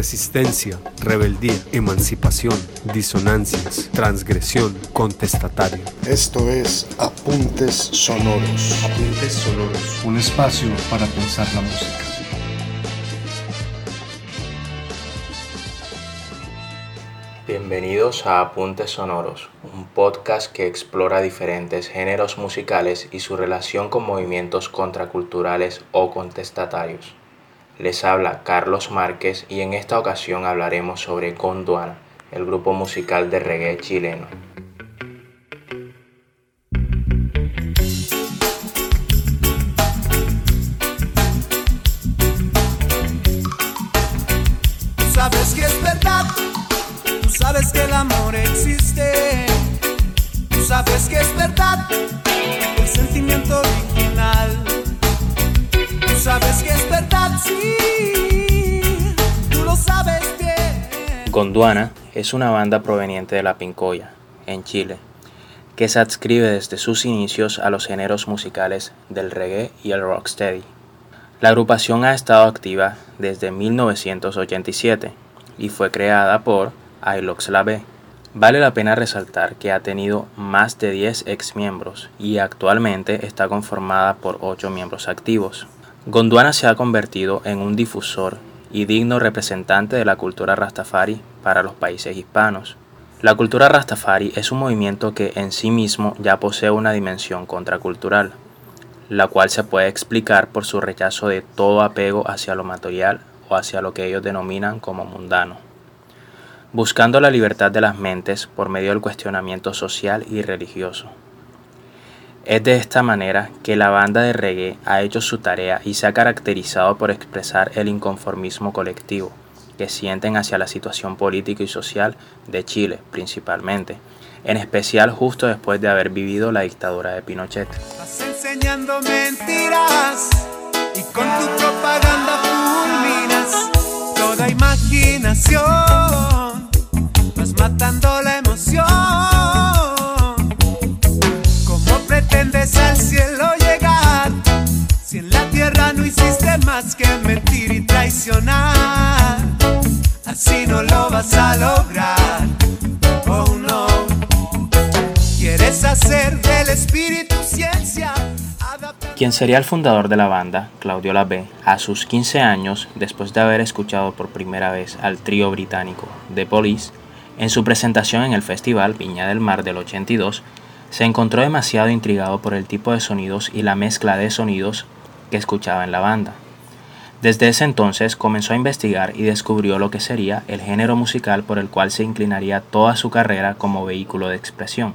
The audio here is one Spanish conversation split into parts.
resistencia, rebeldía, emancipación, disonancias, transgresión, contestatario. Esto es Apuntes Sonoros. Apuntes Sonoros. Un espacio para pensar la música. Bienvenidos a Apuntes Sonoros, un podcast que explora diferentes géneros musicales y su relación con movimientos contraculturales o contestatarios. Les habla Carlos Márquez y en esta ocasión hablaremos sobre Gondwana, el grupo musical de reggae chileno. Gondwana es una banda proveniente de La Pincoya, en Chile, que se adscribe desde sus inicios a los géneros musicales del reggae y el rocksteady. La agrupación ha estado activa desde 1987 y fue creada por Ilox Lave. Vale la pena resaltar que ha tenido más de 10 ex miembros y actualmente está conformada por 8 miembros activos. Gondwana se ha convertido en un difusor y digno representante de la cultura rastafari para los países hispanos. La cultura rastafari es un movimiento que en sí mismo ya posee una dimensión contracultural, la cual se puede explicar por su rechazo de todo apego hacia lo material o hacia lo que ellos denominan como mundano, buscando la libertad de las mentes por medio del cuestionamiento social y religioso. Es de esta manera que la banda de reggae ha hecho su tarea y se ha caracterizado por expresar el inconformismo colectivo que sienten hacia la situación política y social de Chile principalmente, en especial justo después de haber vivido la dictadura de Pinochet. Quien sería el fundador de la banda, Claudio Labé, a sus 15 años, después de haber escuchado por primera vez al trío británico The Police, en su presentación en el festival Viña del Mar del 82, se encontró demasiado intrigado por el tipo de sonidos y la mezcla de sonidos que escuchaba en la banda. Desde ese entonces comenzó a investigar y descubrió lo que sería el género musical por el cual se inclinaría toda su carrera como vehículo de expresión,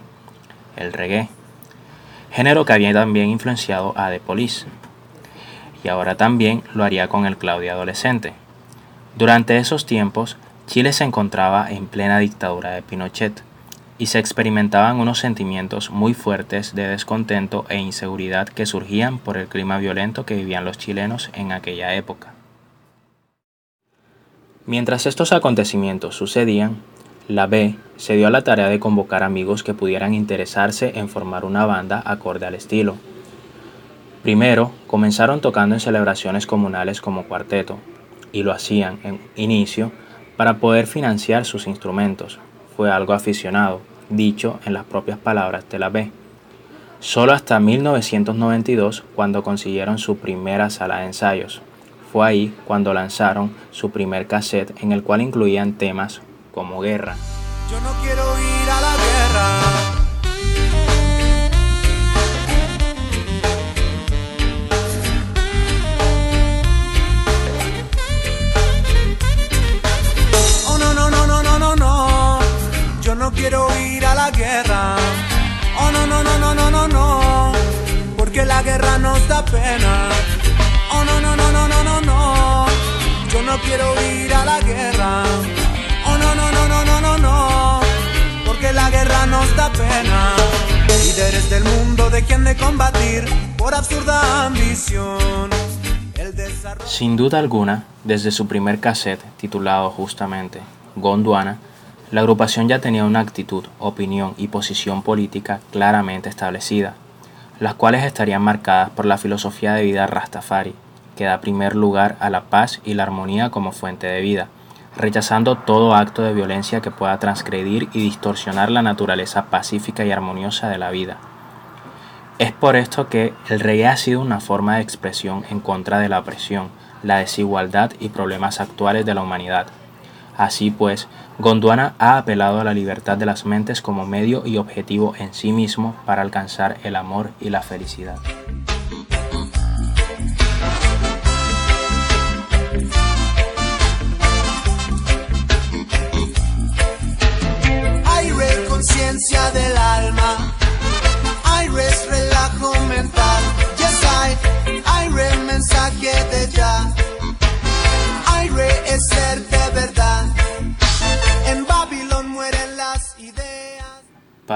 el reggae género que había también influenciado a The Police, y ahora también lo haría con el Claudio adolescente. Durante esos tiempos, Chile se encontraba en plena dictadura de Pinochet, y se experimentaban unos sentimientos muy fuertes de descontento e inseguridad que surgían por el clima violento que vivían los chilenos en aquella época. Mientras estos acontecimientos sucedían, la B se dio a la tarea de convocar amigos que pudieran interesarse en formar una banda acorde al estilo. Primero, comenzaron tocando en celebraciones comunales como cuarteto, y lo hacían en inicio para poder financiar sus instrumentos. Fue algo aficionado, dicho en las propias palabras de la B. Solo hasta 1992 cuando consiguieron su primera sala de ensayos. Fue ahí cuando lanzaron su primer cassette en el cual incluían temas como Guerra, Líderes del mundo de quien de combatir por absurda ambición. El desarrollo Sin duda alguna, desde su primer cassette, titulado justamente Gondwana, la agrupación ya tenía una actitud, opinión y posición política claramente establecida, las cuales estarían marcadas por la filosofía de vida Rastafari, que da primer lugar a la paz y la armonía como fuente de vida, rechazando todo acto de violencia que pueda transgredir y distorsionar la naturaleza pacífica y armoniosa de la vida. Es por esto que el reggae ha sido una forma de expresión en contra de la opresión, la desigualdad y problemas actuales de la humanidad. Así pues, Gondwana ha apelado a la libertad de las mentes como medio y objetivo en sí mismo para alcanzar el amor y la felicidad.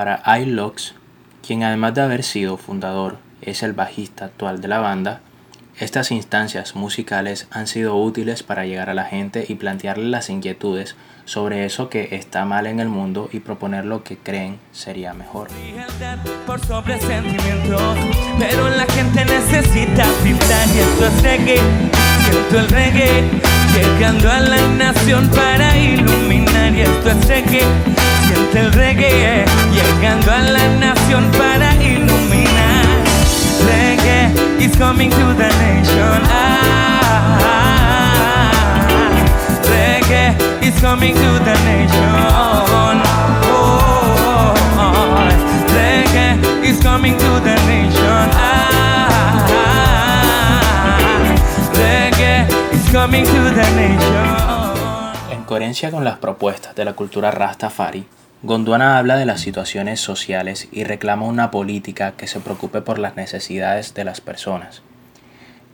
Para iLox, quien además de haber sido fundador, es el bajista actual de la banda, estas instancias musicales han sido útiles para llegar a la gente y plantearle las inquietudes sobre eso que está mal en el mundo y proponer lo que creen sería mejor. Siento el reggae, llegando a la nación para iluminar. Reggae is coming to the nation. Ah, reggae is coming to the nation. Oh, reggae is coming to the nation. Ah, reggae is coming to the nation. En coherencia con las propuestas de la cultura Rastafari, Gondwana habla de las situaciones sociales y reclama una política que se preocupe por las necesidades de las personas.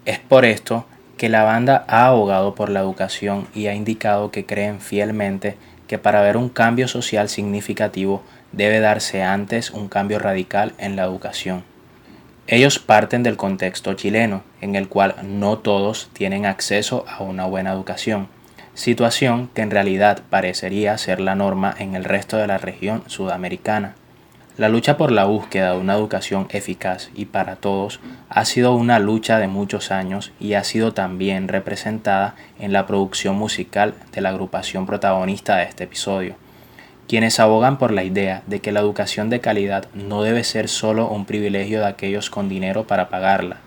Es por esto que la banda ha abogado por la educación y ha indicado que creen fielmente que para ver un cambio social significativo debe darse antes un cambio radical en la educación. Ellos parten del contexto chileno, en el cual no todos tienen acceso a una buena educación situación que en realidad parecería ser la norma en el resto de la región sudamericana. La lucha por la búsqueda de una educación eficaz y para todos ha sido una lucha de muchos años y ha sido también representada en la producción musical de la agrupación protagonista de este episodio, quienes abogan por la idea de que la educación de calidad no debe ser solo un privilegio de aquellos con dinero para pagarla,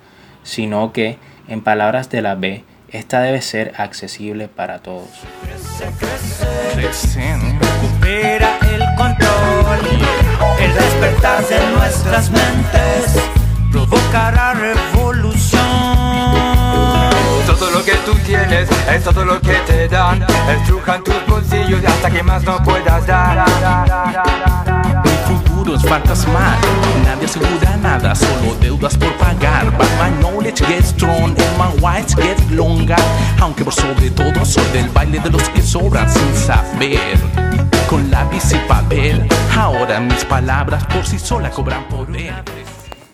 sino que, en palabras de la B, esta debe ser accesible para todos. Recupera el control, el despertar de nuestras mentes provocará revolución. Todo lo que tú tienes es todo lo que te dan. Estrujan tus bolsillos hasta que más no puedas dar. El futuro es fantasmal, nadie asegura nada, solo deudas por pagar. But my knowledge gets strong and my whites get Aunque sobre todo soy del baile de los que sobran sin saber. Con lápiz y papel, ahora mis palabras por sí sola cobran poder.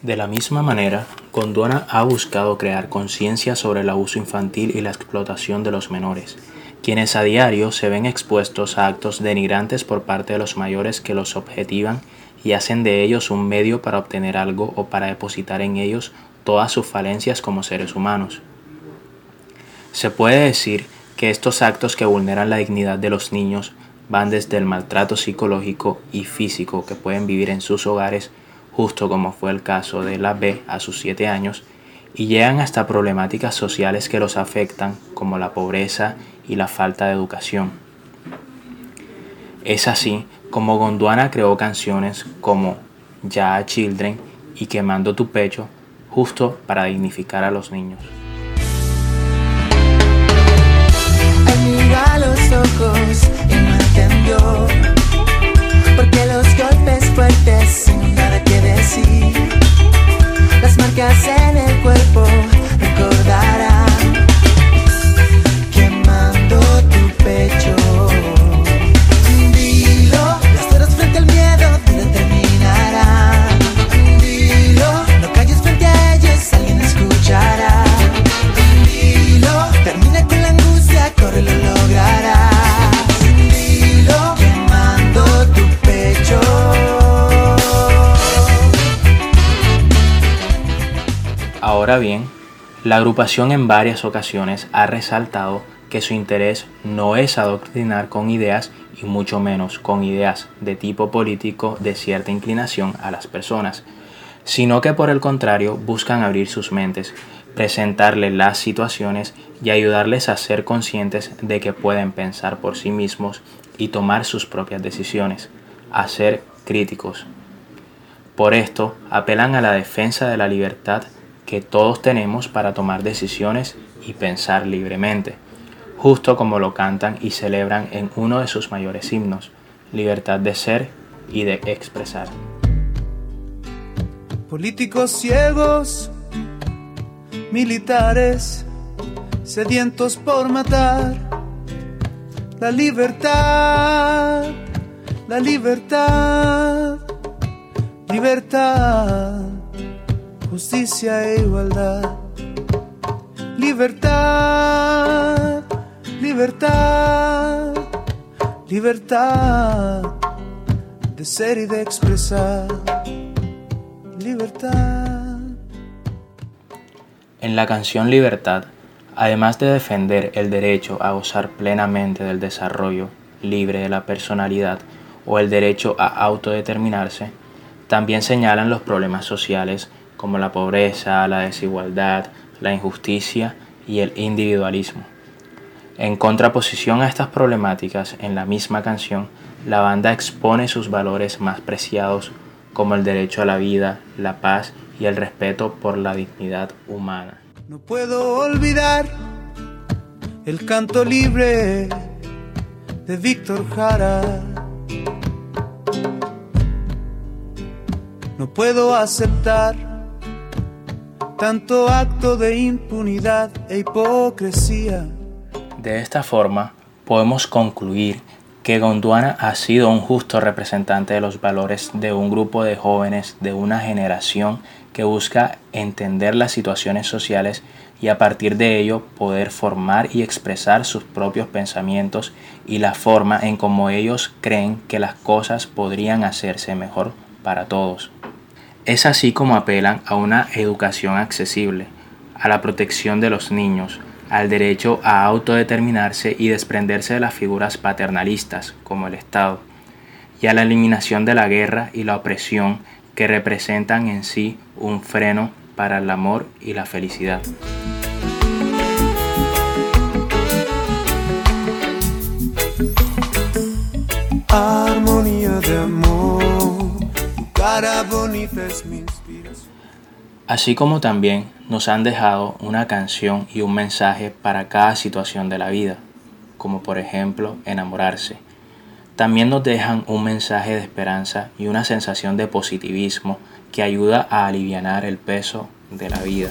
De la misma manera, Gondwana ha buscado crear conciencia sobre el abuso infantil y la explotación de los menores, quienes a diario se ven expuestos a actos denigrantes por parte de los mayores que los objetivan y hacen de ellos un medio para obtener algo o para depositar en ellos todas sus falencias como seres humanos. Se puede decir que estos actos que vulneran la dignidad de los niños van desde el maltrato psicológico y físico que pueden vivir en sus hogares justo como fue el caso de la B a sus 7 años, y llegan hasta problemáticas sociales que los afectan, como la pobreza y la falta de educación. Es así como Gondwana creó canciones como Ya Children y Quemando tu pecho, justo para dignificar a los niños. Los ojos y no entendió porque los golpes fuertes sin nada que decir. Las marcas en el cuerpo recordarán la agrupación en varias ocasiones ha resaltado que su interés no es adoctrinar con ideas y mucho menos con ideas de tipo político de cierta inclinación a las personas, sino que por el contrario buscan abrir sus mentes, presentarles las situaciones y ayudarles a ser conscientes de que pueden pensar por sí mismos y tomar sus propias decisiones, a ser críticos. Por esto apelan a la defensa de la libertad que todos tenemos para tomar decisiones y pensar libremente, justo como lo cantan y celebran en uno de sus mayores himnos, libertad de ser y de expresar. Políticos ciegos, militares, sedientos por matar, la libertad, la libertad, libertad, justicia e igualdad, libertad, libertad, libertad de ser y de expresar libertad. En la canción Libertad, además de defender el derecho a gozar plenamente del desarrollo libre de la personalidad o el derecho a autodeterminarse, también señalan los problemas sociales como la pobreza, la desigualdad, la injusticia y el individualismo. En contraposición a estas problemáticas, en la misma canción, la banda expone sus valores más preciados como el derecho a la vida, la paz y el respeto por la dignidad humana. No puedo olvidar el canto libre de Víctor Jara. No puedo aceptar tanto acto de impunidad e hipocresía. De esta forma, podemos concluir que Gondwana ha sido un justo representante de los valores de un grupo de jóvenes de una generación que busca entender las situaciones sociales y a partir de ello poder formar y expresar sus propios pensamientos y la forma en cómo ellos creen que las cosas podrían hacerse mejor para todos. Es así como apelan a una educación accesible, a la protección de los niños, al derecho a autodeterminarse y desprenderse de las figuras paternalistas como el Estado, y a la eliminación de la guerra y la opresión que representan en sí un freno para el amor y la felicidad. Así como también nos han dejado una canción y un mensaje para cada situación de la vida, como por ejemplo enamorarse. También nos dejan un mensaje de esperanza y una sensación de positivismo que ayuda a aliviar el peso de la vida.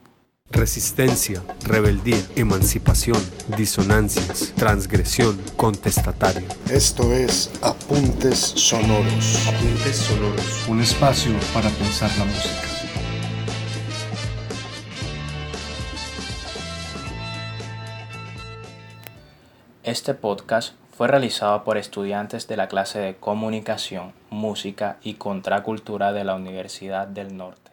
Resistencia, rebeldía, emancipación, disonancias, transgresión, contestatario. Esto es Apuntes Sonoros. Apuntes sonoros. Un espacio para pensar la música. Este podcast fue realizado por estudiantes de la clase de Comunicación, Música y Contracultura de la Universidad del Norte.